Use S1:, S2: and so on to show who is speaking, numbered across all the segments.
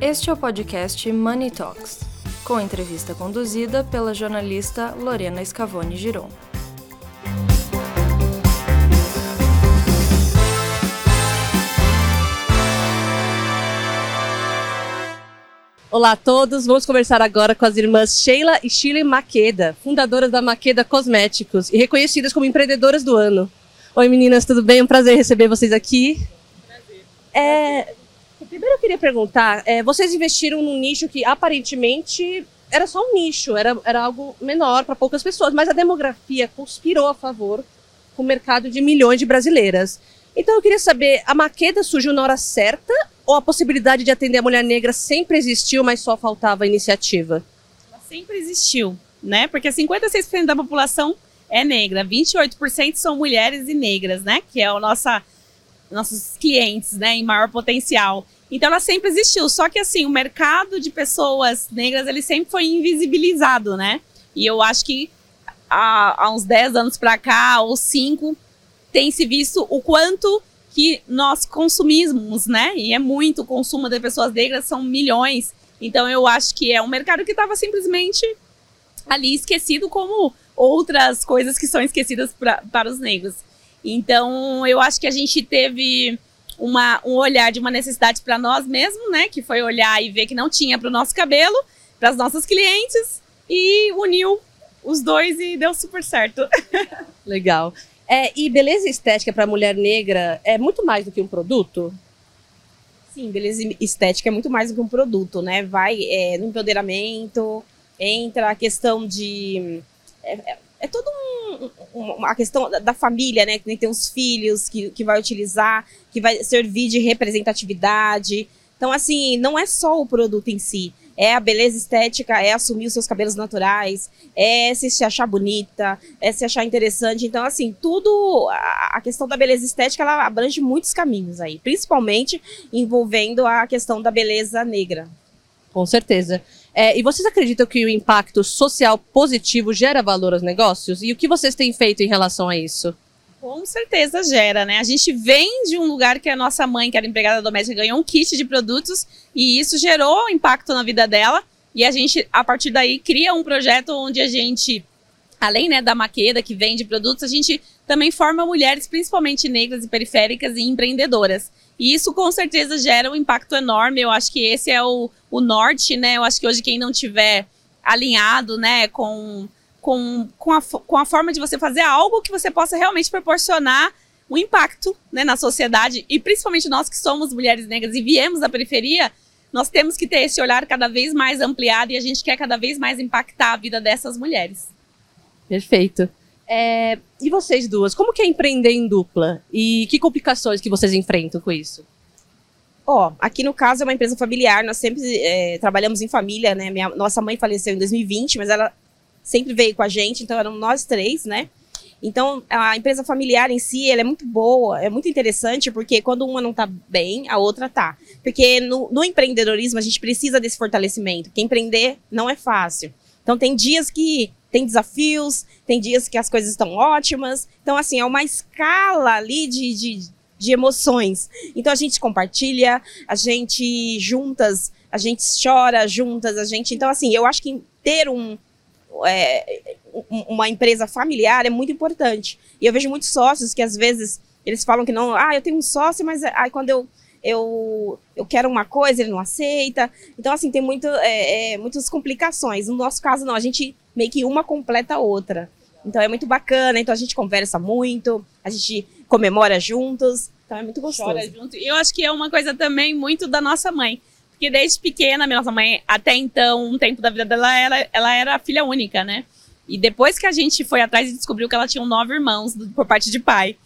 S1: Este é o podcast Money Talks, com entrevista conduzida pela jornalista Lorena Scavone Giron.
S2: Olá a todos, vamos conversar agora com as irmãs Sheila e Shirley Maqueda, fundadoras da Maqueda Cosméticos e reconhecidas como empreendedoras do ano. Oi meninas, tudo bem? Um prazer receber vocês aqui. Prazer. É, primeiro eu queria perguntar, é, vocês investiram num nicho que aparentemente era só um nicho, era, era algo menor para poucas pessoas, mas a demografia conspirou a favor com o mercado de milhões de brasileiras. Então eu queria saber, a Maqueda surgiu na hora certa ou a possibilidade de atender a mulher negra sempre existiu, mas só faltava iniciativa?
S3: Ela sempre existiu, né? Porque 56% da população é negra, 28% são mulheres e negras, né? Que é o nossa, nossos clientes, né? Em maior potencial. Então ela sempre existiu, só que assim, o mercado de pessoas negras, ele sempre foi invisibilizado, né? E eu acho que há, há uns 10 anos para cá, ou 5, tem se visto o quanto que nós consumimos, né? E é muito o consumo de pessoas negras, são milhões. Então eu acho que é um mercado que estava simplesmente ali esquecido como outras coisas que são esquecidas pra, para os negros. Então eu acho que a gente teve uma, um olhar de uma necessidade para nós mesmos, né? Que foi olhar e ver que não tinha para o nosso cabelo, para as nossas clientes e uniu os dois e deu super certo.
S2: Legal. É, e beleza estética para mulher negra é muito mais do que um produto?
S3: Sim, beleza estética é muito mais do que um produto, né? Vai é, no empoderamento, entra a questão de. É, um, uma questão da, da, família, né? Que tem os filhos que, que vai utilizar, que vai servir de representatividade. Então, assim, não é só o produto em si, é a beleza estética, é assumir os seus cabelos naturais, é se achar bonita, é se achar interessante. Então, assim, tudo, a questão da beleza estética, ela abrange muitos caminhos aí, principalmente envolvendo a questão da beleza negra.
S2: Com certeza. É, e vocês acreditam que o impacto social positivo gera valor aos negócios? E o que vocês têm feito em relação a isso?
S3: Com certeza gera, né? A gente vem de um lugar que a nossa mãe, que era empregada doméstica, ganhou um kit de produtos e isso gerou impacto na vida dela. E a gente, a partir daí, cria um projeto onde a gente, além né, da Maqueda, que vende produtos, a gente também forma mulheres, principalmente negras e periféricas e empreendedoras. E isso com certeza gera um impacto enorme. Eu acho que esse é o, o norte, né? Eu acho que hoje quem não tiver alinhado, né, com com, com, a, com a forma de você fazer algo que você possa realmente proporcionar um impacto né, na sociedade. E principalmente nós que somos mulheres negras e viemos da periferia, nós temos que ter esse olhar cada vez mais ampliado e a gente quer cada vez mais impactar a vida dessas mulheres.
S2: Perfeito. É, e vocês duas, como que é empreender em dupla? E que complicações que vocês enfrentam com isso?
S3: Ó, oh, aqui no caso é uma empresa familiar, nós sempre é, trabalhamos em família, né? Minha, nossa mãe faleceu em 2020, mas ela sempre veio com a gente, então eram nós três, né? Então, a empresa familiar em si, ela é muito boa, é muito interessante, porque quando uma não tá bem, a outra tá. Porque no, no empreendedorismo, a gente precisa desse fortalecimento, porque empreender não é fácil. Então, tem dias que tem desafios, tem dias que as coisas estão ótimas. Então, assim, é uma escala ali de, de, de emoções. Então, a gente compartilha, a gente juntas, a gente chora juntas, a gente... Então, assim, eu acho que ter um, é, uma empresa familiar é muito importante. E eu vejo muitos sócios que às vezes eles falam que não, ah, eu tenho um sócio, mas aí quando eu, eu, eu quero uma coisa, ele não aceita. Então, assim, tem muito, é, é, muitas complicações. No nosso caso, não, a gente meio que uma completa a outra. Então é muito bacana, então a gente conversa muito, a gente comemora juntos, então é muito gostoso. Chora junto. E eu acho que é uma coisa também muito da nossa mãe. Porque desde pequena, minha nossa mãe, até então, um tempo da vida dela, ela, ela era filha única, né? E depois que a gente foi atrás e descobriu que ela tinha nove irmãos por parte de pai.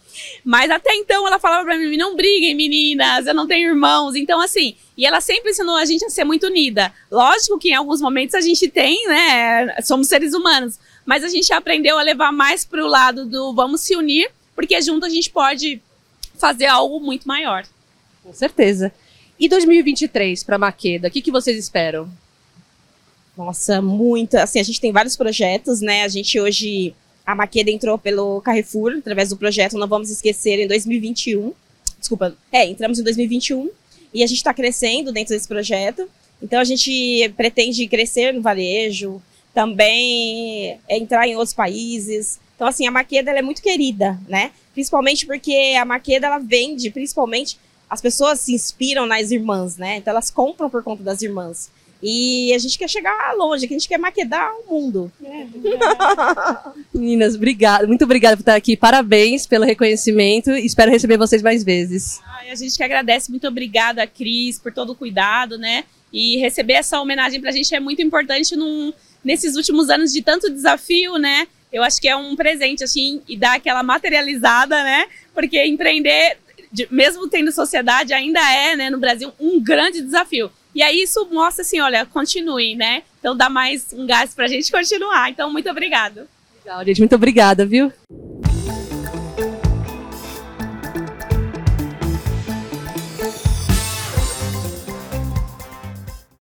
S3: Mas até então ela falava pra mim: não briguem, meninas, eu não tenho irmãos. Então, assim, e ela sempre ensinou a gente a ser muito unida. Lógico que em alguns momentos a gente tem, né? Somos seres humanos. Mas a gente aprendeu a levar mais pro lado do vamos se unir, porque junto a gente pode fazer algo muito maior.
S2: Com certeza. E 2023 para Maqueda, o que, que vocês esperam?
S3: Nossa, muito. Assim, a gente tem vários projetos, né? A gente hoje. A Maqueda entrou pelo Carrefour, através do projeto Não Vamos Esquecer, em 2021. Desculpa, é, entramos em 2021 e a gente está crescendo dentro desse projeto. Então a gente pretende crescer no varejo, também entrar em outros países. Então assim, a Maqueda é muito querida, né? Principalmente porque a Maqueda ela vende, principalmente as pessoas se inspiram nas irmãs, né? Então elas compram por conta das irmãs. E a gente quer chegar longe, que a gente quer maquedar o mundo. É,
S2: Meninas, obrigada, muito obrigada por estar aqui. Parabéns pelo reconhecimento. Espero receber vocês mais vezes.
S4: Ai, a gente que agradece. Muito obrigada, Cris, por todo o cuidado, né? E receber essa homenagem para a gente é muito importante num, nesses últimos anos de tanto desafio, né? Eu acho que é um presente, assim, e dar aquela materializada, né? Porque empreender, mesmo tendo sociedade, ainda é, né, no Brasil, um grande desafio. E aí isso mostra assim, olha, continue, né? Então dá mais um gás pra gente continuar. Então, muito obrigado.
S2: Legal, gente, muito obrigada, viu?